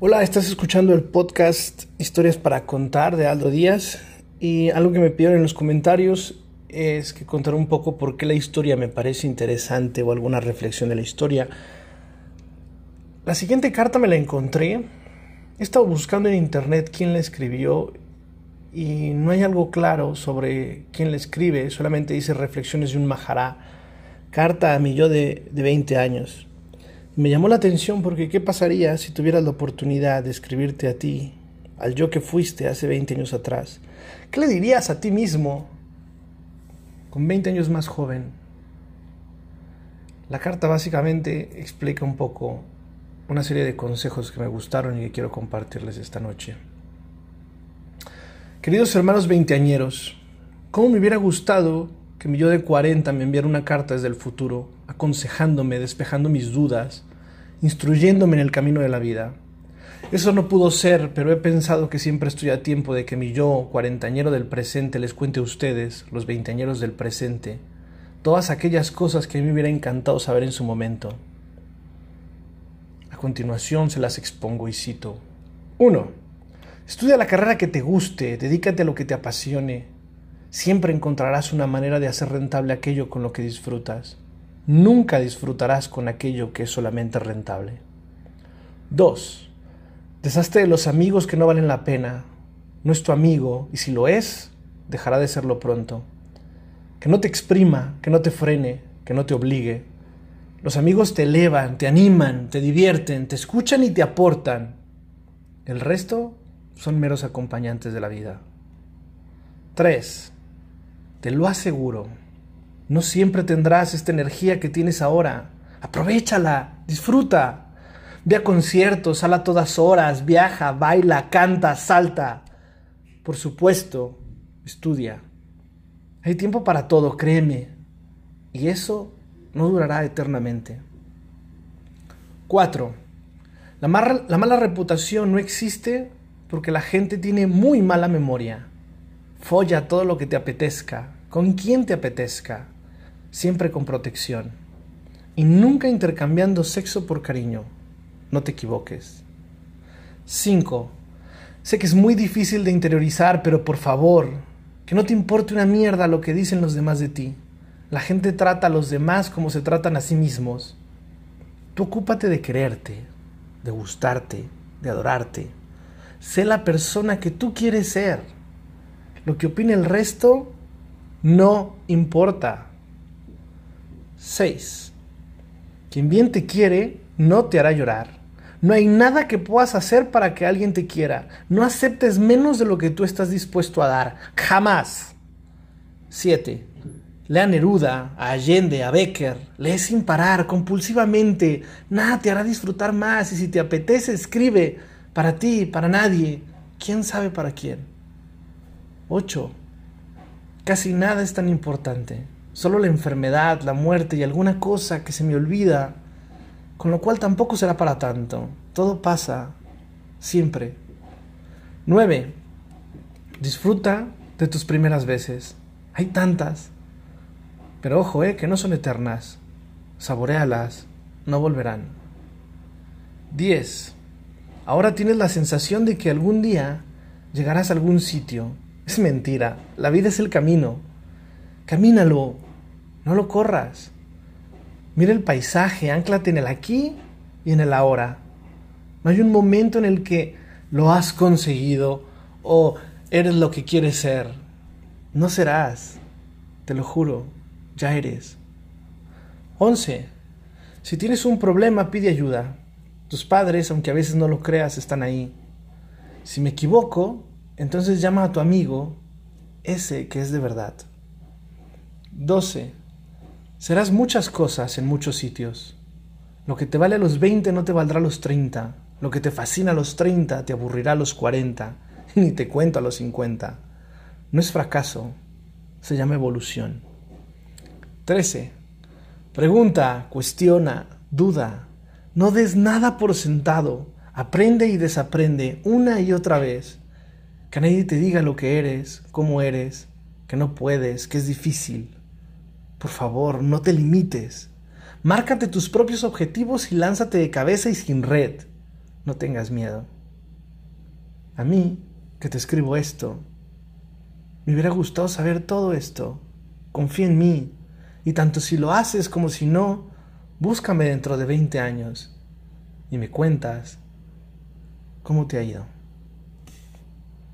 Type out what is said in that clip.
Hola, estás escuchando el podcast Historias para contar de Aldo Díaz y algo que me pidieron en los comentarios es que contar un poco por qué la historia me parece interesante o alguna reflexión de la historia. La siguiente carta me la encontré, he estado buscando en internet quién la escribió y no hay algo claro sobre quién la escribe, solamente dice reflexiones de un majará, carta a mi yo de, de 20 años. Me llamó la atención porque ¿qué pasaría si tuvieras la oportunidad de escribirte a ti, al yo que fuiste hace 20 años atrás? ¿Qué le dirías a ti mismo con 20 años más joven? La carta básicamente explica un poco una serie de consejos que me gustaron y que quiero compartirles esta noche. Queridos hermanos veinteañeros, ¿cómo me hubiera gustado que mi yo de 40 me enviara una carta desde el futuro, aconsejándome, despejando mis dudas, instruyéndome en el camino de la vida. Eso no pudo ser, pero he pensado que siempre estoy a tiempo de que mi yo, cuarentañero del presente, les cuente a ustedes, los veinteañeros del presente, todas aquellas cosas que a mí me hubiera encantado saber en su momento. A continuación se las expongo y cito. 1. Estudia la carrera que te guste, dedícate a lo que te apasione. Siempre encontrarás una manera de hacer rentable aquello con lo que disfrutas nunca disfrutarás con aquello que es solamente rentable. 2. Deshazte de los amigos que no valen la pena. No es tu amigo y si lo es, dejará de serlo pronto. Que no te exprima, que no te frene, que no te obligue. Los amigos te elevan, te animan, te divierten, te escuchan y te aportan. El resto son meros acompañantes de la vida. 3. Te lo aseguro no siempre tendrás esta energía que tienes ahora. Aprovechala, disfruta. Ve a conciertos, sal a todas horas, viaja, baila, canta, salta. Por supuesto, estudia. Hay tiempo para todo, créeme. Y eso no durará eternamente. 4. La, la mala reputación no existe porque la gente tiene muy mala memoria. Folla todo lo que te apetezca, con quien te apetezca siempre con protección y nunca intercambiando sexo por cariño. No te equivoques. 5. Sé que es muy difícil de interiorizar, pero por favor, que no te importe una mierda lo que dicen los demás de ti. La gente trata a los demás como se tratan a sí mismos. Tú ocúpate de quererte, de gustarte, de adorarte. Sé la persona que tú quieres ser. Lo que opine el resto no importa. 6. Quien bien te quiere no te hará llorar. No hay nada que puedas hacer para que alguien te quiera. No aceptes menos de lo que tú estás dispuesto a dar. Jamás. 7. Lea Neruda, a Allende, a Becker. Lee sin parar, compulsivamente. Nada te hará disfrutar más. Y si te apetece, escribe. Para ti, para nadie. ¿Quién sabe para quién? 8. Casi nada es tan importante solo la enfermedad, la muerte y alguna cosa que se me olvida, con lo cual tampoco será para tanto. Todo pasa, siempre. 9. Disfruta de tus primeras veces. Hay tantas. Pero ojo, eh, que no son eternas. Saborealas, no volverán. 10. Ahora tienes la sensación de que algún día llegarás a algún sitio. Es mentira, la vida es el camino. Camínalo, no lo corras. Mira el paisaje, anclate en el aquí y en el ahora. No hay un momento en el que lo has conseguido o eres lo que quieres ser. No serás, te lo juro, ya eres. 11. Si tienes un problema, pide ayuda. Tus padres, aunque a veces no lo creas, están ahí. Si me equivoco, entonces llama a tu amigo, ese que es de verdad. 12. Serás muchas cosas en muchos sitios. Lo que te vale a los 20 no te valdrá a los 30. Lo que te fascina a los 30 te aburrirá a los 40. Ni te cuento a los 50. No es fracaso, se llama evolución. 13. Pregunta, cuestiona, duda. No des nada por sentado. Aprende y desaprende una y otra vez. Que nadie te diga lo que eres, cómo eres, que no puedes, que es difícil. Por favor, no te limites. Márcate tus propios objetivos y lánzate de cabeza y sin red. no tengas miedo. A mí, que te escribo esto, me hubiera gustado saber todo esto. Confía en mí. Y tanto si lo haces como si no, búscame dentro de 20 años y me cuentas cómo te ha ido.